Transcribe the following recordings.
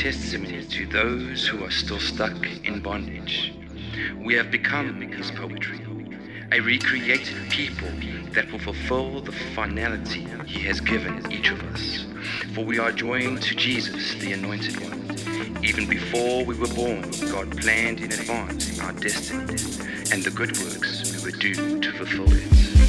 testimony to those who are still stuck in bondage. We have become his poetry, a recreated people that will fulfill the finality he has given each of us. For we are joined to Jesus, the Anointed One. Even before we were born, God planned in advance our destiny and the good works we would do to fulfill it.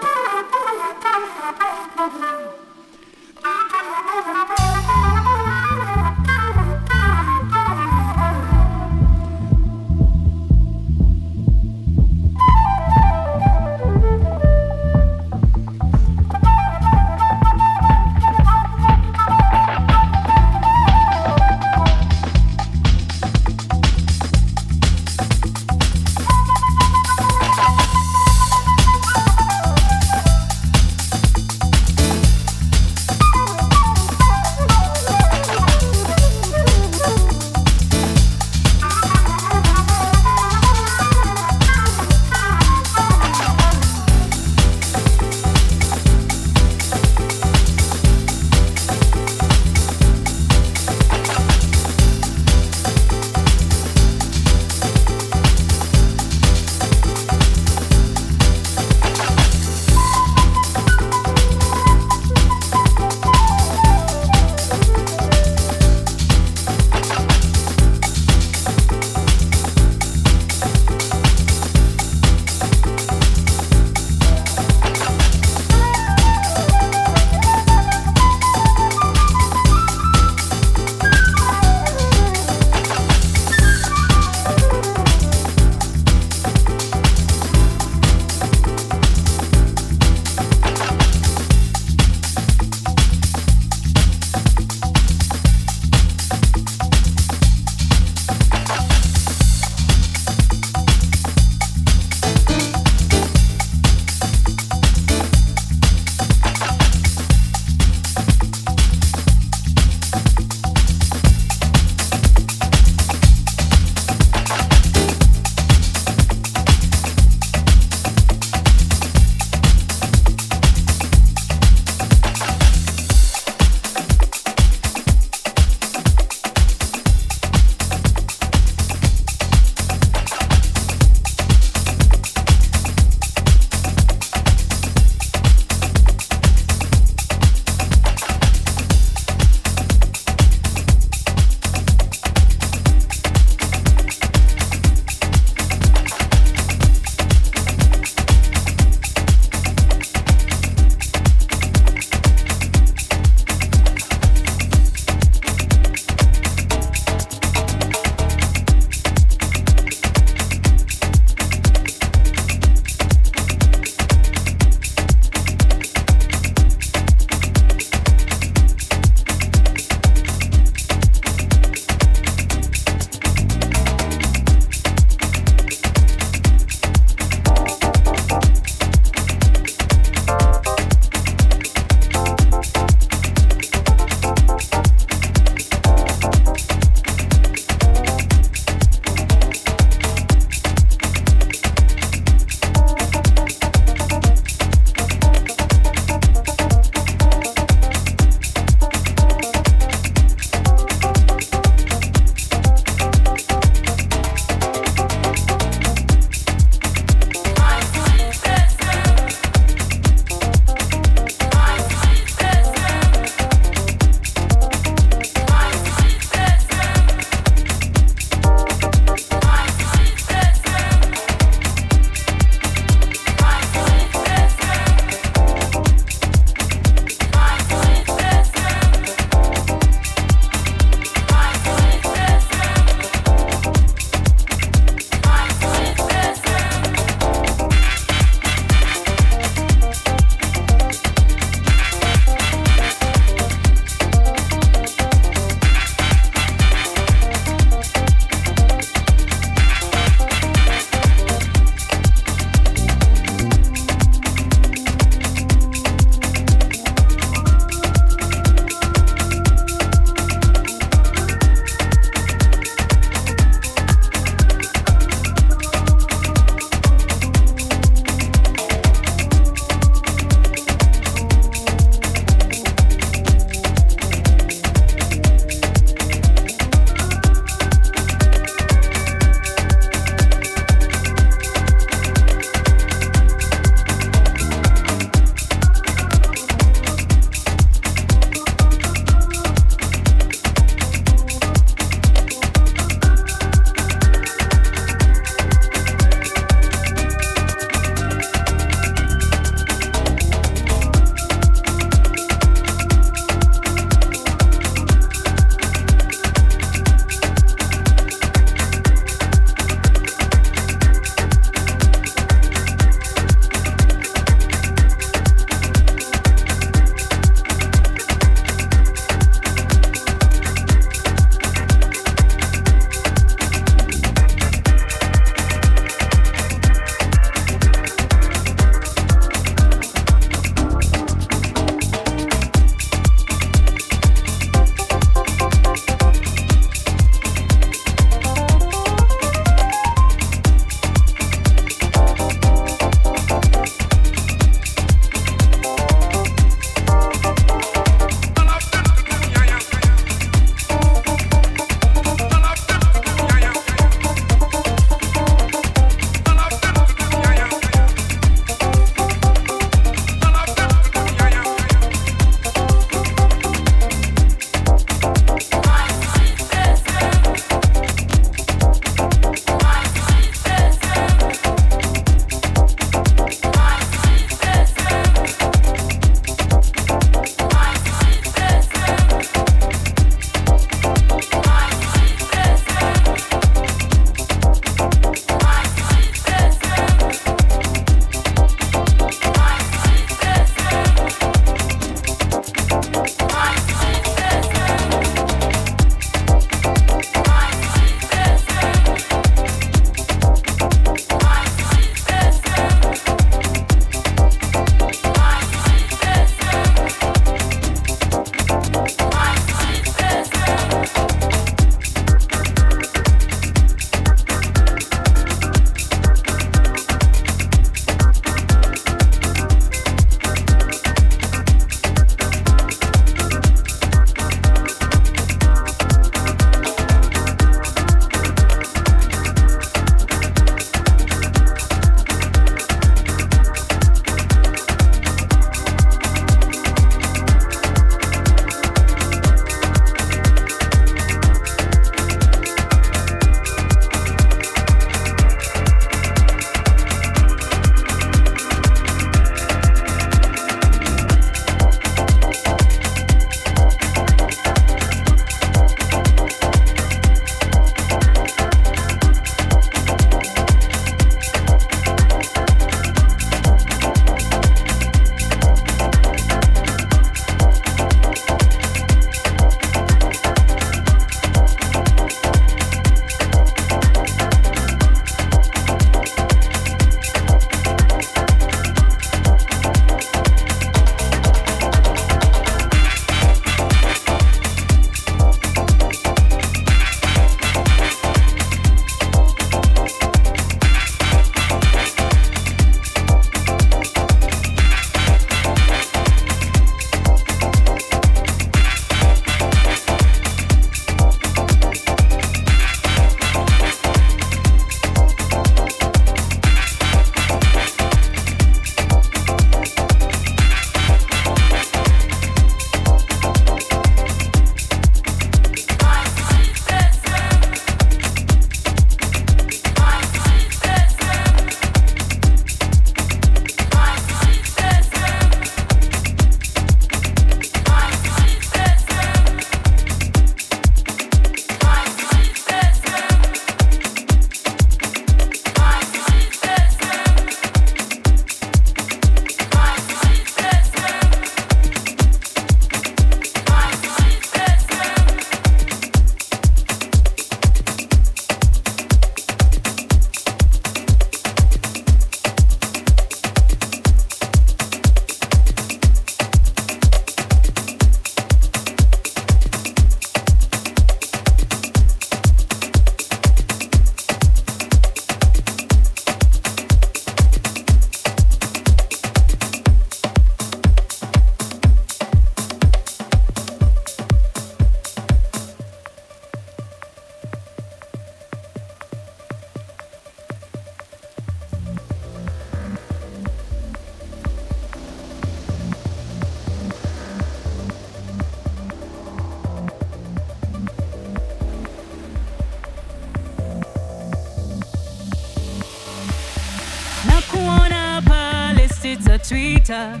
vita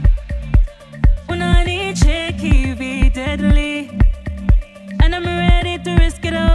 Una niche can be deadly. And I'm ready to risk it all.